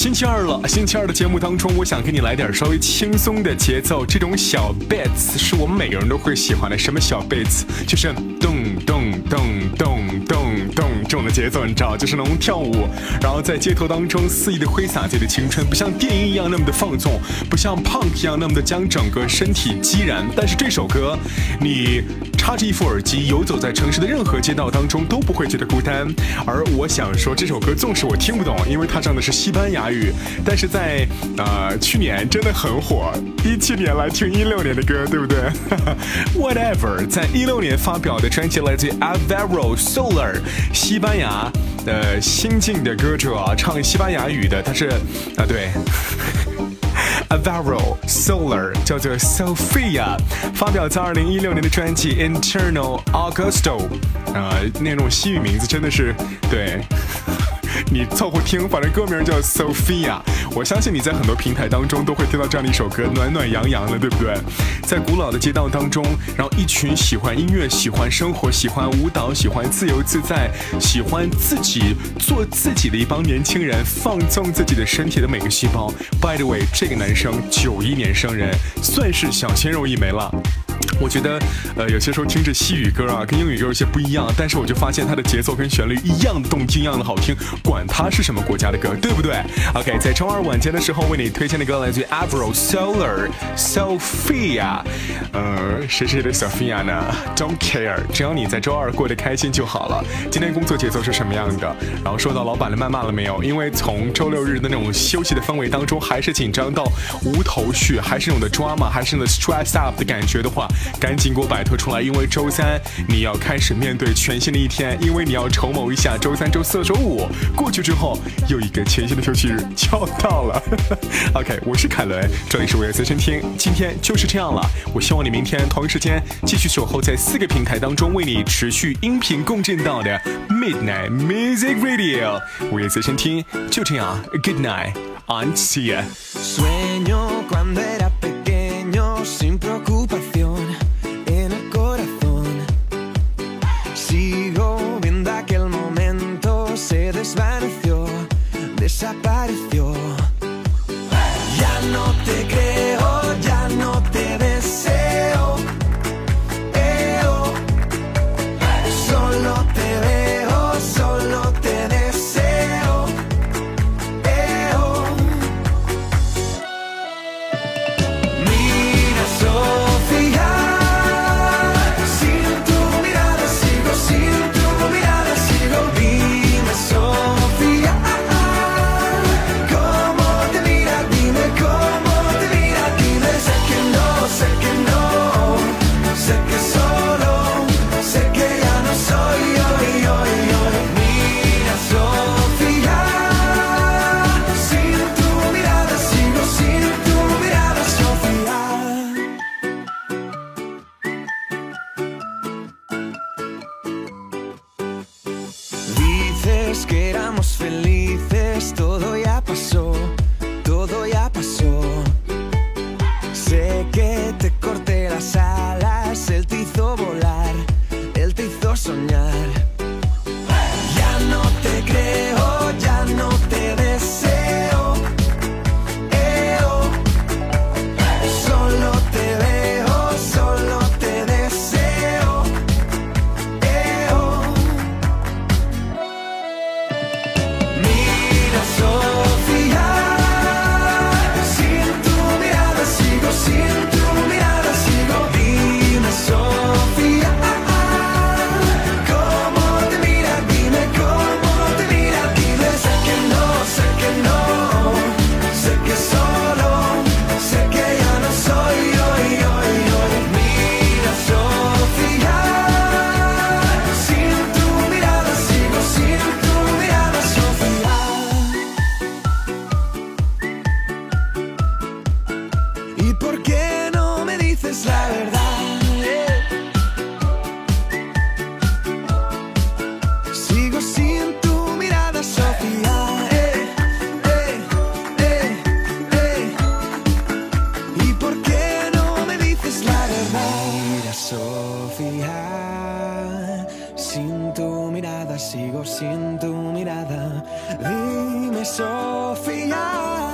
星期二了，星期二的节目当中，我想给你来点稍微轻松的节奏。这种小 beats 是我们每个人都会喜欢的。什么小 beats？就是咚咚咚咚咚这种的节奏，你知道，就是那种跳舞，然后在街头当中肆意的挥洒自己的青春，不像电音一样那么的放纵，不像 punk 一样那么的将整个身体激燃。但是这首歌，你插着一副耳机，游走在城市的任何街道当中都不会觉得孤单。而我想说，这首歌纵使我听不懂，因为它唱的是西班牙语，但是在呃去年真的很火。一七年来听一六年的歌，对不对？Whatever，在一六年发表的专辑来自 Alvaro Solar 西西班牙的新晋的歌者，唱西班牙语的，他是啊对。Avaro Solar 叫做 Sophia，发表在二零一六年的专辑 Internal Augusto，啊，那种西语名字真的是对。你凑合听，反正歌名叫 Sophia。我相信你在很多平台当中都会听到这样的一首歌，暖暖洋洋的，对不对？在古老的街道当中，然后一群喜欢音乐、喜欢生活、喜欢舞蹈、喜欢自由自在、喜欢自己做自己的一帮年轻人，放纵自己的身体的每个细胞。By the way，这个男生九一年生人，算是小鲜肉一枚了。我觉得，呃，有些时候听着西语歌啊，跟英语歌有些不一样，但是我就发现它的节奏跟旋律一样动听，一样的好听，管它是什么国家的歌，对不对？OK，在周二晚间的时候为你推荐的歌来自 Avro Solar Sophia，呃，谁谁的 Sophia 呢？Don't care，只要你在周二过得开心就好了。今天工作节奏是什么样的？然后受到老板的谩骂了没有？因为从周六日的那种休息的氛围当中，还是紧张到无头绪，还是那种的 drama，还是那种 stress up 的感觉的话。赶紧给我摆脱出来，因为周三你要开始面对全新的一天，因为你要筹谋一下周三、周四、周五过去之后，又一个全新的休息日就要到了。OK，我是凯伦，这里是我的随身听，今天就是这样了。我希望你明天同一时间继续守候在四个平台当中，为你持续音频共振到的 Midnight Music Radio。我的随身听就这样，Good night，and see desapareceu. que éramos felices, todo ya sigo sin tu mirada. Dime, Sofía.